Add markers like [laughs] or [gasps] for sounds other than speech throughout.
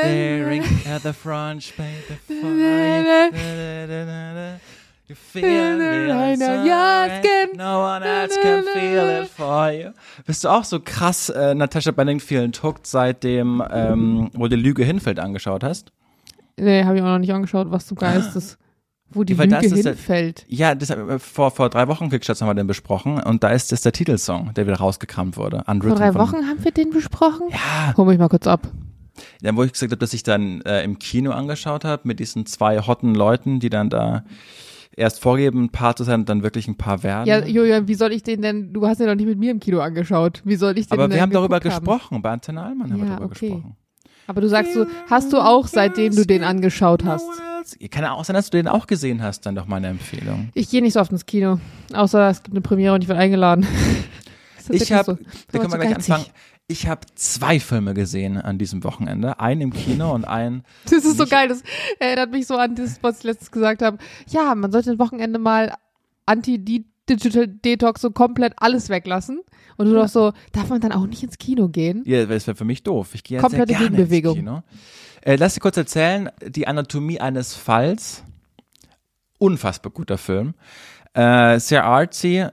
staring at the front page of fire. You feel it inside. No one else can feel it for you. Bist du auch so krass äh, Natascha Bedingfield hooked, seitdem ähm, wo die Lüge hinfällt angeschaut hast? Nee, habe ich auch noch nicht angeschaut, was zum Geist ist. [gasps] Wo die Weil Lüge das ist der- hinfällt. Ja, das, äh, vor, vor drei Wochen Quickschatz haben wir den besprochen und da ist das der Titelsong, der wieder rausgekramt wurde. Vor drei Wochen haben wir den besprochen? Ja, Hol mich mal kurz ab. Ja, wo ich gesagt habe, dass ich dann äh, im Kino angeschaut habe mit diesen zwei hotten Leuten, die dann da erst vorgeben, ein Paar zu sein und dann wirklich ein Paar werden. Ja, Julian, wie soll ich den denn, du hast den doch nicht mit mir im Kino angeschaut. Wie soll ich den Aber denn wir haben darüber haben? gesprochen, bei Antenne Allmann haben wir Ja, darüber okay. gesprochen. Aber du sagst so, hast du auch, seitdem du den angeschaut hast? Kann ja auch sein, dass du den auch gesehen hast, dann doch meine Empfehlung. Ich gehe nicht so oft ins Kino. Außer es gibt eine Premiere und ich werde eingeladen. [laughs] Ich habe, so. da können wir gleich anfangen. Ich habe zwei Filme gesehen an diesem Wochenende. Einen im Kino und einen [laughs] Das ist so geil. Das erinnert mich so an das, was ich letztens gesagt habe. Ja, man sollte am Wochenende mal Anti-Digital Detox so komplett alles weglassen. Und du doch so, darf man dann auch nicht ins Kino gehen? Ja, das wäre für mich doof. Ich gehe ja Komplette sehr gerne Gegenbewegung. ins Kino. Äh, lass dir kurz erzählen, die Anatomie eines Falls. Unfassbar guter Film. Äh, sehr artsy.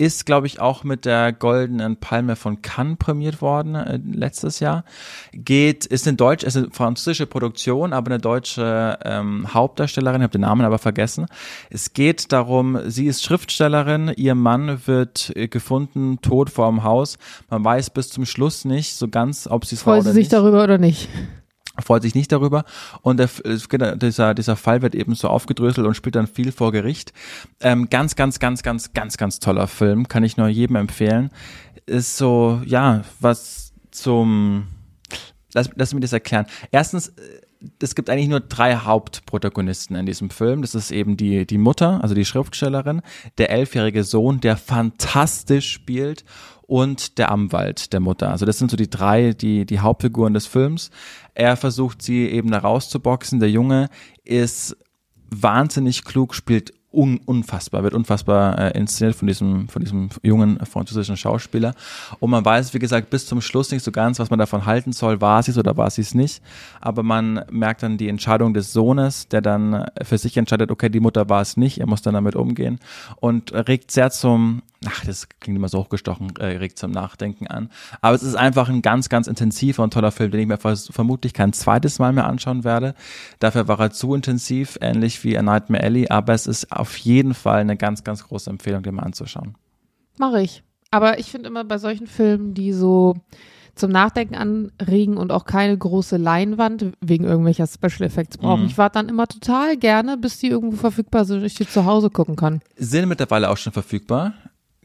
Ist, glaube ich, auch mit der Goldenen Palme von Cannes prämiert worden äh, letztes Jahr. Geht, ist in Deutsch, ist eine französische Produktion, aber eine deutsche ähm, Hauptdarstellerin, ich habe den Namen aber vergessen. Es geht darum, sie ist Schriftstellerin, ihr Mann wird äh, gefunden, tot vor dem Haus. Man weiß bis zum Schluss nicht so ganz, ob sie es war oder sie sich nicht darüber oder nicht? Freut sich nicht darüber und der, geht- dieser, dieser Fall wird eben so aufgedröselt und spielt dann viel vor Gericht. Ähm, ganz, ganz, ganz, ganz, ganz, ganz toller Film, kann ich nur jedem empfehlen. Ist so, ja, was zum, lass, lass mich das erklären. Erstens, äh, es gibt eigentlich nur drei Hauptprotagonisten in diesem Film. Das ist eben die, die Mutter, also die Schriftstellerin, der elfjährige Sohn, der fantastisch spielt und der Anwalt der Mutter. Also das sind so die drei, die, die Hauptfiguren des Films. Er versucht sie eben da rauszuboxen. Der Junge ist wahnsinnig klug, spielt un unfassbar, wird unfassbar äh, inszeniert von diesem, von diesem jungen französischen Schauspieler. Und man weiß, wie gesagt, bis zum Schluss nicht so ganz, was man davon halten soll. War sie es oder war sie es nicht? Aber man merkt dann die Entscheidung des Sohnes, der dann für sich entscheidet, okay, die Mutter war es nicht, er muss dann damit umgehen und regt sehr zum, ach, das klingt immer so hochgestochen, äh, regt zum Nachdenken an. Aber es ist einfach ein ganz, ganz intensiver und toller Film, den ich mir vermutlich kein zweites Mal mehr anschauen werde. Dafür war er zu intensiv, ähnlich wie A Nightmare Alley, aber es ist auf jeden Fall eine ganz, ganz große Empfehlung, den mal anzuschauen. Mache ich. Aber ich finde immer bei solchen Filmen, die so zum Nachdenken anregen und auch keine große Leinwand wegen irgendwelcher Special Effects brauchen. Mhm. Ich warte dann immer total gerne, bis die irgendwo verfügbar sind und ich die zu Hause gucken kann. Sind mittlerweile auch schon verfügbar,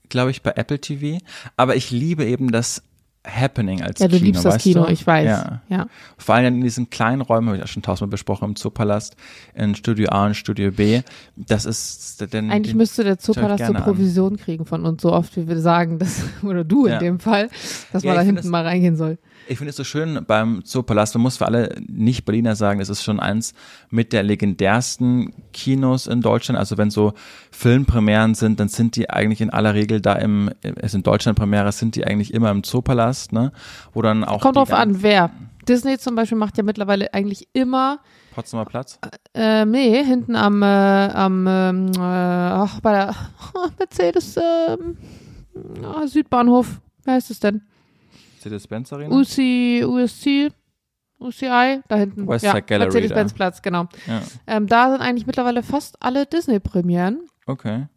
glaube ich, bei Apple TV. Aber ich liebe eben das Happening als Ja, du Kino. liebst das Kino, du? ich weiß. Ja. ja. Vor allem in diesen kleinen Räumen, habe ich auch schon tausendmal besprochen, im Zoopalast, in Studio A und Studio B. Das ist denn Eigentlich den, müsste der Zoopalast so gerne an. Provision kriegen von uns, so oft wie wir sagen, dass, [laughs] oder du Ja. in dem Fall, dass Ja, man da hinten das- mal reingehen soll. Ich finde es so schön beim Zoopalast, man muss für alle Nicht-Berliner sagen, es ist schon eins mit der legendärsten Kinos in Deutschland. Also wenn so Filmpremieren sind, dann sind die eigentlich in aller Regel da im, es in Deutschland Premiere, sind die eigentlich immer im Zoopalast, ne? Wo dann auch Kommt drauf an, wer. Disney zum Beispiel macht ja mittlerweile eigentlich immer, Potsdamer Platz. äh, nee, hinten am, äh, am, ähm, äh, ach, bei der [laughs] Mercedes, ah, Südbahnhof, wer heißt es denn? Mercedes-Benz Arena. UC, USC, UCI, da hinten. Westside ja, Gallery Mercedes-Benz Platz, genau. Ja, Ähm, da sind eigentlich mittlerweile fast alle Disney-Premieren. okay.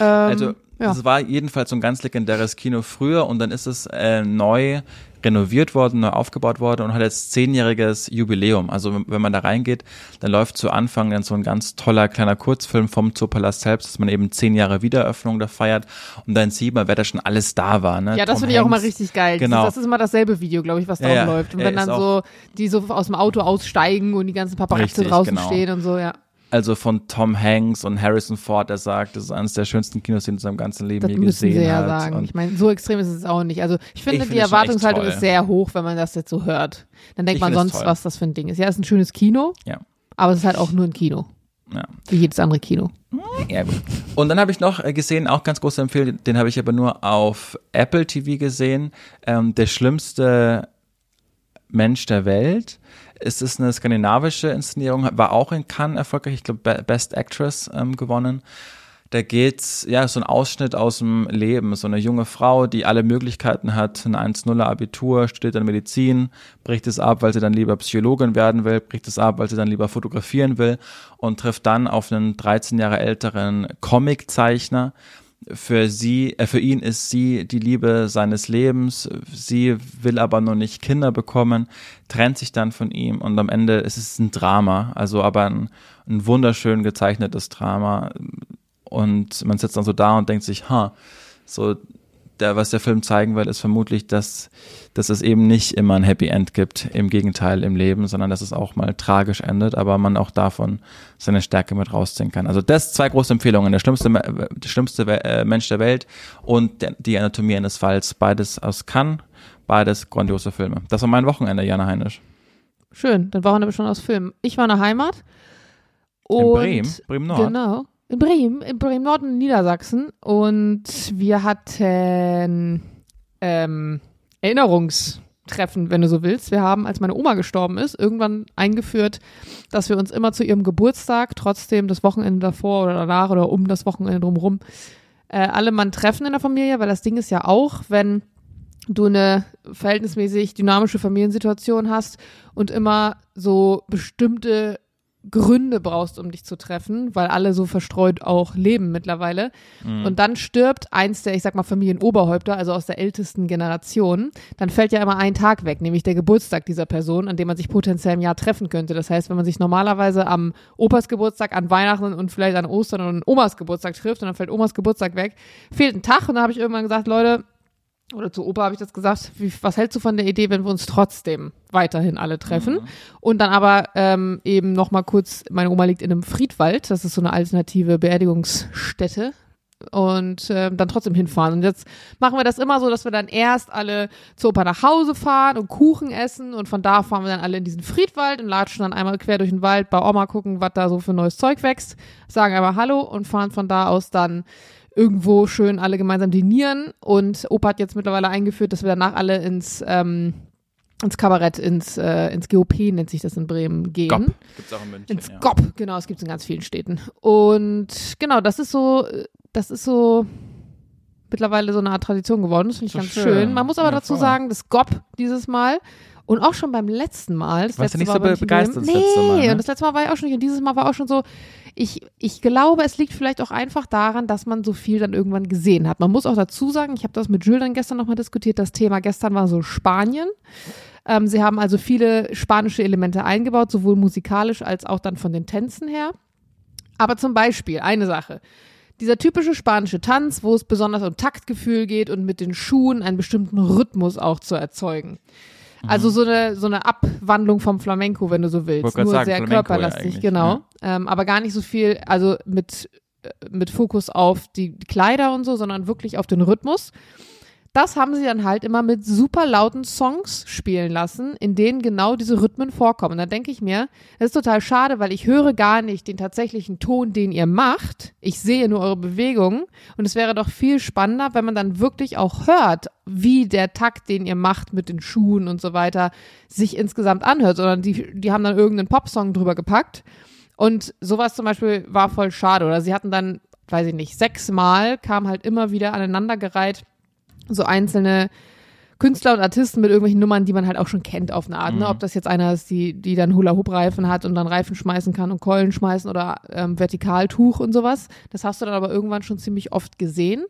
Ähm, Also ja. das war jedenfalls so ein ganz legendäres Kino früher und dann ist es äh, neu renoviert worden, neu aufgebaut worden und hat jetzt zehnjähriges Jubiläum. Also wenn, man da reingeht, dann läuft zu Anfang dann so ein ganz toller kleiner Kurzfilm vom Zoopalast selbst, dass man eben zehn Jahre Wiedereröffnung da feiert und dann sieht man, wer da schon alles da war. Ne? Ja, das finde ich auch immer richtig geil. Genau. Das, ist, immer dasselbe Video, glaube ich, was da Ja, läuft. Und wenn dann so, die so aus dem Auto aussteigen und die ganzen Paparazzi draußen genau. stehen und so, ja. Also von Tom Hanks und Harrison Ford, der sagt, das ist eines der schönsten Kinos, die er in seinem ganzen Leben Das je gesehen sie ja hat. sagen. Und Ich meine, so extrem ist es auch nicht. Also ich finde, Ich die Erwartungshaltung ist sehr hoch, wenn man das jetzt so hört. Dann denkt Ich man sonst, was das für ein Ding ist. Ja, es ist ein schönes Kino, ja. aber es ist halt auch nur ein Kino. Ja. Wie jedes andere Kino. Ja, gut. Und dann habe ich noch äh, gesehen, auch ganz große Empfehlung, den habe ich aber nur auf Apple TV gesehen. Ähm, der schlimmste Mensch der Welt. Es ist eine skandinavische Inszenierung, war auch in Cannes erfolgreich, ich glaube Best Actress ähm, gewonnen. Da geht's, ja, so ein Ausschnitt aus dem Leben. So eine junge Frau, die alle Möglichkeiten hat, ein 1-0er Abitur, studiert dann Medizin, bricht es ab, weil sie dann lieber Psychologin werden will, bricht es ab, weil sie dann lieber fotografieren will und trifft dann auf einen 13 Jahre älteren Comiczeichner, für sie, äh, für ihn ist sie die Liebe seines Lebens. Sie will aber noch nicht Kinder bekommen, trennt sich dann von ihm und am Ende ist es ein Drama, also aber ein, ein wunderschön gezeichnetes Drama. Und man sitzt dann so da und denkt sich, ha, so der, was der Film zeigen will, ist vermutlich, dass, dass es eben nicht immer ein Happy End gibt, im Gegenteil im Leben, sondern dass es auch mal tragisch endet, aber man auch davon seine Stärke mit rausziehen kann. Also das zwei große Empfehlungen, der schlimmste, der schlimmste äh, Mensch der Welt und die Anatomie eines Falls, beides aus Cannes, beides grandiose Filme. Das war mein Wochenende, Jana Heinisch. Schön, dann Wochenende schon aus Filmen. Ich war in der Heimat. in Bremen, Bremen Nord. Genau in Bremen, in Bremen Norden Niedersachsen und wir hatten ähm, Erinnerungstreffen, wenn du so willst. Wir haben, als meine Oma gestorben ist, irgendwann eingeführt, dass wir uns immer zu ihrem Geburtstag, trotzdem das Wochenende davor oder danach oder um das Wochenende drumherum, äh, alle Mann treffen in der Familie, weil das Ding ist ja auch, wenn du eine verhältnismäßig dynamische Familiensituation hast und immer so bestimmte Gründe brauchst, um dich zu treffen, weil alle so verstreut auch leben mittlerweile. Mhm. Und dann stirbt eins der, ich sag mal, Familienoberhäupter, also aus der ältesten Generation. Dann fällt ja immer ein Tag weg, nämlich der Geburtstag dieser Person, an dem man sich potenziell im Jahr treffen könnte. Das heißt, wenn man sich normalerweise am Opas Geburtstag, an Weihnachten und vielleicht an Ostern und Omas Geburtstag trifft und dann fällt Omas Geburtstag weg, fehlt ein Tag und dann habe ich irgendwann gesagt, Leute, oder zu Opa habe ich das gesagt, wie, was hältst du von der Idee, wenn wir uns trotzdem weiterhin alle treffen? Mhm. Und dann aber ähm, eben nochmal kurz, meine Oma liegt in einem Friedwald, das ist so eine alternative Beerdigungsstätte. Und ähm, dann trotzdem hinfahren. Und jetzt machen wir das immer so, dass wir dann erst alle zu Opa nach Hause fahren und Kuchen essen und von da fahren wir dann alle in diesen Friedwald und latschen dann einmal quer durch den Wald bei Oma gucken, was da so für neues Zeug wächst, sagen aber Hallo und fahren von da aus dann irgendwo schön alle gemeinsam dinieren. Und Opa hat jetzt mittlerweile eingeführt, dass wir danach alle ins, ähm, ins Kabarett, ins, äh, ins GOP nennt sich das in Bremen, gehen. GOP gibt's auch in München. Ins ja. GOP, genau, es gibt es in ganz vielen Städten. Und genau, das ist so, das ist so mittlerweile so eine Art Tradition geworden. Das finde ich ganz schön. schön. Man muss aber ja, dazu voll. sagen, das GOP dieses Mal und auch schon beim letzten Mal. Das Warst letzte du nicht Mal so begeistert nee, Mal? Ne? und das letzte Mal war ich auch schon nicht. Und dieses Mal war auch schon so, ich, ich glaube, es liegt vielleicht auch einfach daran, dass man so viel dann irgendwann gesehen hat. Man muss auch dazu sagen, ich habe das mit Jules dann gestern nochmal diskutiert, das Thema gestern war so Spanien. Ähm, sie haben also viele spanische Elemente eingebaut, sowohl musikalisch als auch dann von den Tänzen her. Aber zum Beispiel eine Sache dieser typische spanische Tanz, wo es besonders um Taktgefühl geht und mit den Schuhen einen bestimmten Rhythmus auch zu erzeugen. Also mhm. so eine, so eine Abwandlung vom Flamenco, wenn du so willst. Nur sagen, sehr Flamenco körperlastig, ja genau. Ja. Ähm, aber gar nicht so viel, also mit, äh, mit Fokus auf die Kleider und so, sondern wirklich auf den Rhythmus das haben sie dann halt immer mit super lauten Songs spielen lassen, in denen genau diese Rhythmen vorkommen. Und da denke ich mir, das ist total schade, weil ich höre gar nicht den tatsächlichen Ton, den ihr macht. Ich sehe nur eure Bewegungen. Und es wäre doch viel spannender, wenn man dann wirklich auch hört, wie der Takt, den ihr macht mit den Schuhen und so weiter, sich insgesamt anhört, sondern die, die haben dann irgendeinen Popsong drüber gepackt. Und sowas zum Beispiel war voll schade. Oder sie hatten dann, weiß ich nicht, sechsmal kam halt immer wieder aneinandergereiht so einzelne Künstler und Artisten mit irgendwelchen Nummern, die man halt auch schon kennt auf eine Art. Ne? Mhm. Ne? Ob das jetzt einer ist, die, die dann Hula-Hoop-Reifen hat und dann Reifen schmeißen kann und Keulen schmeißen oder ähm, Vertikaltuch und sowas. Das hast du dann aber irgendwann schon ziemlich oft gesehen.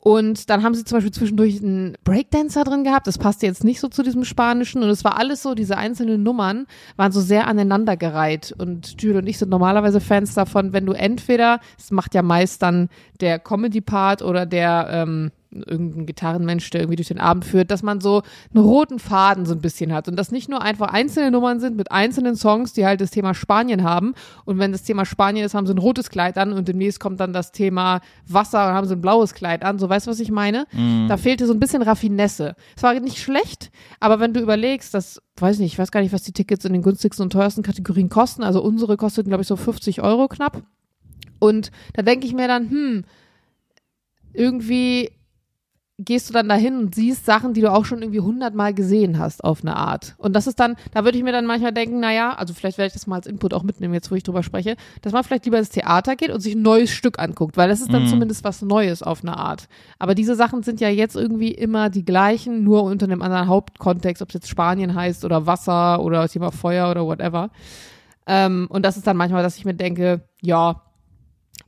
Und dann haben sie zum Beispiel zwischendurch einen Breakdancer drin gehabt. Das passte jetzt nicht so zu diesem Spanischen. Und es war alles so, diese einzelnen Nummern waren so sehr aneinandergereiht. Und Jules und ich sind normalerweise Fans davon, wenn du entweder, es macht ja meist dann der Comedy-Part oder der, ähm, irgendein Gitarrenmensch, der irgendwie durch den Abend führt, dass man so einen roten Faden so ein bisschen hat und das nicht nur einfach einzelne Nummern sind mit einzelnen Songs, die halt das Thema Spanien haben und wenn das Thema Spanien ist, haben sie ein rotes Kleid an und demnächst kommt dann das Thema Wasser und haben sie ein blaues Kleid an, so weißt du, was ich meine? Mhm. Da fehlte so ein bisschen Raffinesse. Es war nicht schlecht, aber wenn du überlegst, dass weiß nicht, ich weiß gar nicht, was die Tickets in den günstigsten und teuersten Kategorien kosten. Also unsere kosteten, glaube ich, so 50 Euro knapp. Und da denke ich mir dann, hm, irgendwie gehst du dann dahin und siehst Sachen, die du auch schon irgendwie hundertmal gesehen hast auf eine Art. Und das ist dann, da würde ich mir dann manchmal denken, naja, also vielleicht werde ich das mal als Input auch mitnehmen, jetzt wo ich drüber spreche, dass man vielleicht lieber ins Theater geht und sich ein neues Stück anguckt, weil das ist dann mhm. zumindest was Neues auf eine Art. Aber diese Sachen sind ja jetzt irgendwie immer die gleichen, nur unter einem anderen Hauptkontext, ob es jetzt Spanien heißt oder Wasser oder Thema Feuer oder whatever. Ähm, und das ist dann manchmal, dass ich mir denke, ja,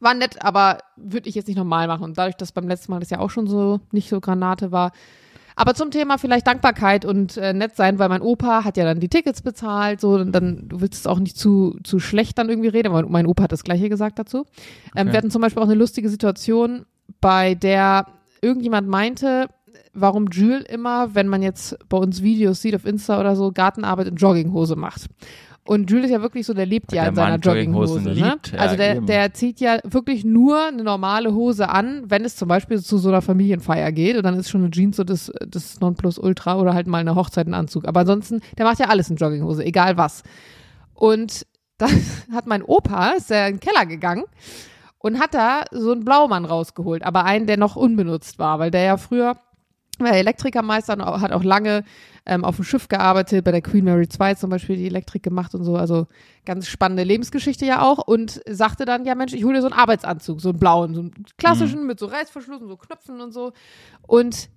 war nett, aber würde ich jetzt nicht normal machen. Und dadurch, dass beim letzten Mal das ja auch schon so nicht so Granate war. Aber zum Thema vielleicht Dankbarkeit und äh, nett sein, weil mein Opa hat ja dann die Tickets bezahlt, so und dann du willst es auch nicht zu zu schlecht dann irgendwie reden, aber mein Opa hat das gleiche gesagt dazu. Ähm, okay. Wir hatten zum Beispiel auch eine lustige Situation, bei der irgendjemand meinte, warum Jules immer, wenn man jetzt bei uns Videos sieht auf Insta oder so, Gartenarbeit in Jogginghose macht. Und Jules ist ja wirklich so, der lebt ja in seiner Jogginghose. Ne? Liebt, also der, der zieht ja wirklich nur eine normale Hose an, wenn es zum Beispiel zu so einer Familienfeier geht. Und dann ist schon eine Jeans so das, das Nonplusultra oder halt mal eine Hochzeit in Anzug. Aber ansonsten, der macht ja alles in Jogginghose, egal was. Und dann [laughs] hat mein Opa, ist er in den Keller gegangen und hat da so einen Blaumann rausgeholt, aber einen, der noch unbenutzt war, weil der ja früher war Elektrikermeister und hat auch lange ähm, auf dem Schiff gearbeitet, bei der Queen Mary 2 zum Beispiel die Elektrik gemacht und so, also ganz spannende Lebensgeschichte ja auch und sagte dann, ja Mensch, ich hole dir so einen Arbeitsanzug, so einen blauen, so einen klassischen mhm. mit so Reißverschluss und so Knöpfen und so und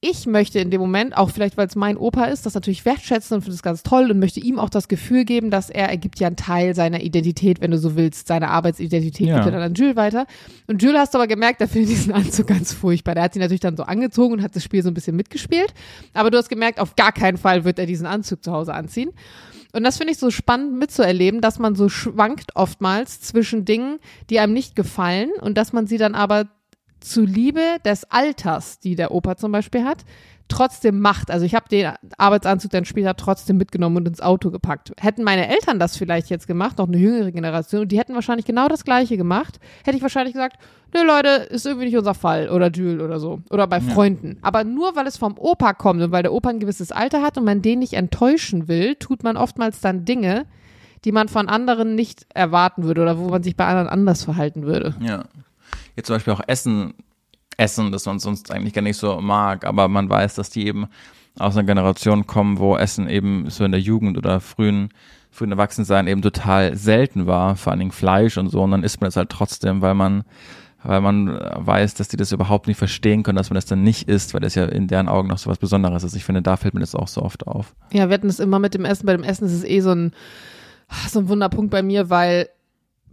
ich möchte in dem Moment, auch vielleicht weil es mein Opa ist, das natürlich wertschätzen und finde es ganz toll und möchte ihm auch das Gefühl geben, dass er, er gibt ja einen Teil seiner Identität, wenn du so willst, seine Arbeitsidentität ja. gibt er dann an Jules weiter. Und Jules hast aber gemerkt, der findet diesen Anzug ganz furchtbar. Der hat sie natürlich dann so angezogen und hat das Spiel so ein bisschen mitgespielt. Aber du hast gemerkt, auf gar keinen Fall wird er diesen Anzug zu Hause anziehen. Und das finde ich so spannend mitzuerleben, dass man so schwankt oftmals zwischen Dingen, die einem nicht gefallen und dass man sie dann aber zuliebe des Alters, die der Opa zum Beispiel hat, trotzdem macht. Also ich habe den Arbeitsanzug dann später trotzdem mitgenommen und ins Auto gepackt. Hätten meine Eltern das vielleicht jetzt gemacht, noch eine jüngere Generation, und die hätten wahrscheinlich genau das Gleiche gemacht, hätte ich wahrscheinlich gesagt, ne Leute, ist irgendwie nicht unser Fall oder Jules oder so oder bei ja. Freunden. Aber nur weil es vom Opa kommt und weil der Opa ein gewisses Alter hat und man den nicht enttäuschen will, tut man oftmals dann Dinge, die man von anderen nicht erwarten würde oder wo man sich bei anderen anders verhalten würde. Ja jetzt zum Beispiel auch Essen essen, das man sonst eigentlich gar nicht so mag, aber man weiß, dass die eben aus einer Generation kommen, wo Essen eben so in der Jugend oder frühen frühen Erwachsensein eben total selten war, vor allen Dingen Fleisch und so, und dann isst man es halt trotzdem, weil man weil man weiß, dass die das überhaupt nicht verstehen können, dass man das dann nicht isst, weil das ja in deren Augen noch so was Besonderes ist. Ich finde, da fällt mir das auch so oft auf. Ja, wir hatten es immer mit dem Essen. Bei dem Essen ist es eh so ein, so ein Wunderpunkt bei mir, weil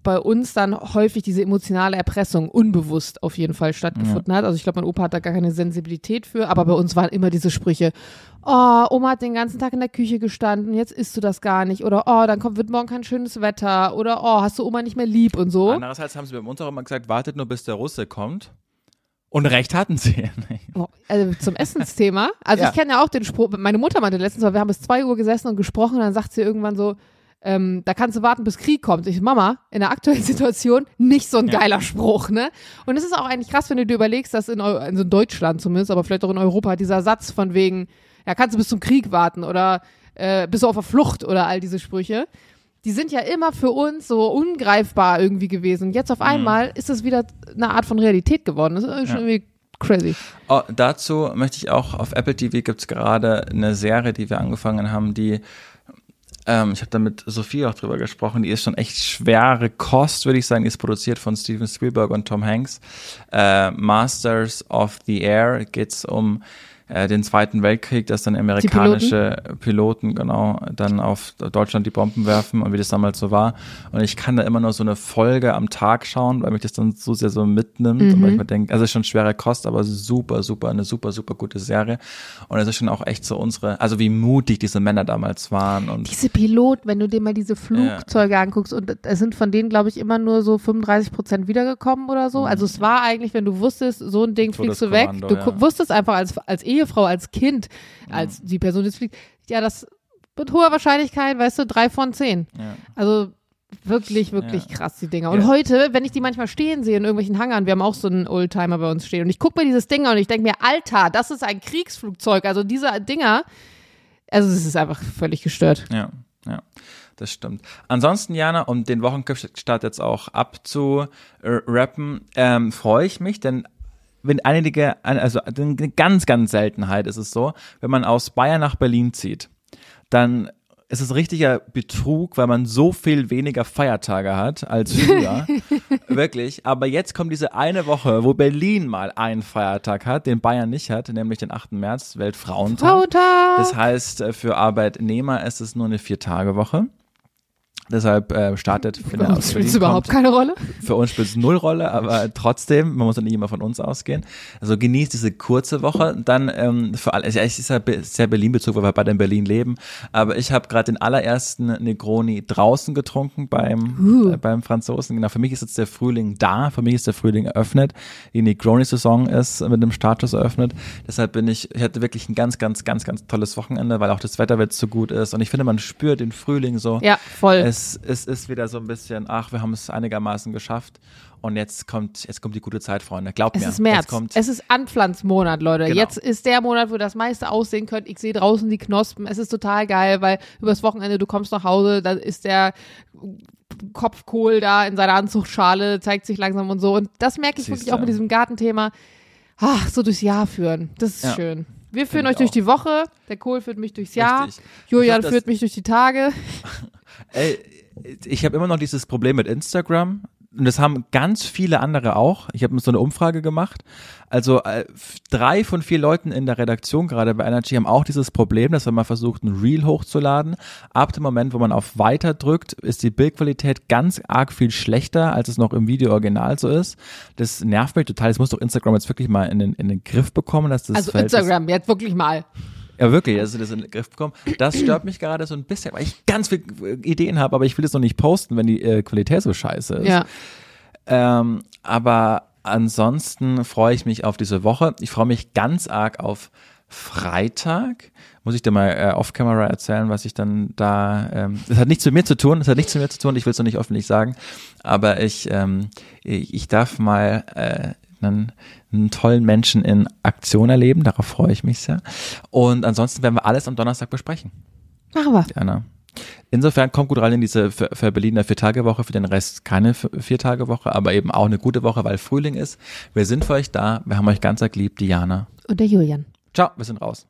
bei uns dann häufig diese emotionale Erpressung unbewusst auf jeden Fall stattgefunden ja. hat. Also ich glaube, mein Opa hat da gar keine Sensibilität für, aber bei uns waren immer diese Sprüche, oh, Oma hat den ganzen Tag in der Küche gestanden, jetzt isst du das gar nicht. Oder oh, dann kommt, wird morgen kein schönes Wetter. Oder oh, hast du Oma nicht mehr lieb und so. Andererseits haben sie bei uns auch immer gesagt, wartet nur, bis der Russe kommt. Und recht hatten sie. Oh, also zum Essensthema. Also ja. ich kenne ja auch den Spruch, meine Mutter meinte letztens, wir haben bis zwei Uhr gesessen und gesprochen und dann sagt sie irgendwann so, ähm, da kannst du warten, bis Krieg kommt. Ich, Mama, in der aktuellen [laughs] Situation nicht so ein ja. geiler Spruch, ne? Und es ist auch eigentlich krass, wenn du dir überlegst, dass in, also in Deutschland zumindest, aber vielleicht auch in Europa, dieser Satz von wegen, ja, kannst du bis zum Krieg warten oder äh, bist du auf der Flucht oder all diese Sprüche. Die sind ja immer für uns so ungreifbar irgendwie gewesen. Und jetzt auf mhm. einmal mhm. ist es wieder eine Art von Realität geworden. Das ist schon ja. irgendwie crazy. Oh, dazu möchte ich auch, auf Apple TV gibt es gerade eine Serie, die wir angefangen haben, die ähm, ich habe da mit Sophie auch drüber gesprochen. Die ist schon echt schwere Kost, würde ich sagen. Die ist produziert von Steven Spielberg und Tom Hanks. Äh, Masters of the Air geht's um äh, den Zweiten Weltkrieg, dass dann amerikanische Piloten? Piloten? genau dann auf Deutschland die Bomben werfen und wie das damals so war. Und ich kann da immer nur so eine Folge am Tag schauen, weil mich das dann so sehr so mitnimmt mhm. und weil ich mir denke, also es ist schon schwere Kost, aber super, super, eine super, super gute Serie. Und es ist schon auch echt so unsere, also wie mutig diese Männer damals waren. Und diese Piloten, wenn du dir mal diese Flugzeuge ja. anguckst und es sind von denen, glaube ich, immer nur so 35 Prozent wiedergekommen oder so. Mhm. Also es war eigentlich, wenn du wusstest, so ein Ding fliegst du weg, du ja. wusstest einfach als, als Ehefrau, als Kind, als die Person jetzt fliegt, ja, das mit hoher Wahrscheinlichkeit, weißt du, drei von zehn. Ja. Also wirklich, wirklich ja. krass, die Dinger. Und ja. heute, wenn ich die manchmal stehen sehe in irgendwelchen Hangern, wir haben auch so einen Oldtimer bei uns stehen, und ich gucke mir dieses Ding an und ich denke mir, Alter, das ist ein Kriegsflugzeug. Also diese Dinger, also es ist einfach völlig gestört. Ja, ja. Das stimmt. Ansonsten, Jana, um den Wochenstart jetzt auch abzurappen, ähm, freue ich mich, denn wenn einige, also eine ganz, ganz Seltenheit ist es so, wenn man aus Bayern nach Berlin zieht, dann ist es richtiger Betrug, weil man so viel weniger Feiertage hat als früher. [laughs] Wirklich. Aber jetzt kommt diese eine Woche, wo Berlin mal einen Feiertag hat, den Bayern nicht hat, nämlich den 8. März, Weltfrauentag. Frauentag. Das heißt, für Arbeitnehmer ist es nur eine Vier-Tage-Woche. Deshalb äh, startet, er aus Spielt Berlin überhaupt kommt, keine Rolle? für uns spielt es null Rolle, aber trotzdem, man muss ja nicht immer von uns ausgehen. Also genießt diese kurze Woche. Dann ähm, für alle, also es ist ja sehr Berlin-Bezug, weil wir beide in Berlin leben. Aber ich habe gerade den allerersten Negroni draußen getrunken beim, Uh. äh, beim Franzosen. Genau, für mich ist jetzt der Frühling da, für mich ist der Frühling eröffnet. Die Negroni-Saison ist mit dem Status eröffnet. Deshalb bin ich, ich hatte wirklich ein ganz, ganz, ganz, ganz tolles Wochenende, weil auch das Wetter jetzt so gut ist. Und ich finde, man spürt den Frühling so. Ja, voll. Es, es ist wieder so ein bisschen, ach, wir haben es einigermaßen geschafft. Und jetzt kommt, jetzt kommt die gute Zeit, Freunde. Glaubt Es mir. ist März. Kommt, Es ist Anpflanzmonat, Leute. Genau. Jetzt ist der Monat, wo ihr das meiste aussehen könnt. Ich sehe draußen die Knospen. Es ist total geil, weil übers Wochenende du kommst nach Hause, da ist der Kopfkohl da in seiner Anzuchtschale, zeigt sich langsam und so. Und das merke ich Siehst wirklich auch mit diesem Gartenthema. Ach, so durchs Jahr führen. Das ist Ja. schön. Wir führen euch durch auch. die Woche. Der Kohl führt mich durchs Jahr. Richtig. Julian führt mich durch die Tage. [laughs] Ey, ich habe immer noch dieses Problem mit Instagram. Und das haben ganz viele andere auch. Ich habe so eine Umfrage gemacht. Also äh, drei von vier Leuten in der Redaktion, gerade bei Energy, haben auch dieses Problem, dass wenn man versucht, ein Reel hochzuladen, ab dem Moment, wo man auf Weiter drückt, ist die Bildqualität ganz arg viel schlechter, als es noch im Video original so ist. Das nervt mich total. Das muss doch Instagram jetzt wirklich mal in den, in den Griff bekommen, dass das Also Verhältnis- Instagram, jetzt wirklich mal. Ja, wirklich, dass sie das in den Griff bekommen. Das stört mich gerade so ein bisschen, weil ich ganz viele Ideen habe, aber ich will es noch nicht posten, wenn die äh, Qualität so scheiße ist. Ja. Ähm, aber ansonsten freue ich mich auf diese Woche. Ich freue mich ganz arg auf Freitag. Muss ich dir mal äh, off-camera erzählen, was ich dann da. Ähm, das hat nichts mit mir zu tun. Das hat nichts mit mir zu tun. Ich will es noch nicht öffentlich sagen. Aber ich, ähm, ich, ich darf mal äh, einen, einen tollen Menschen in Aktion erleben. Darauf freue ich mich sehr. Und ansonsten werden wir alles am Donnerstag besprechen. Machen wir. Diana. Insofern kommt gut rein in diese für, für Berliner Vier-Tage-Woche, für den Rest keine Vier-Tage-Woche, aber eben auch eine gute Woche, weil Frühling ist. Wir sind für euch da, wir haben euch ganz arg lieb, Diana. Und der Julian. Ciao, wir sind raus.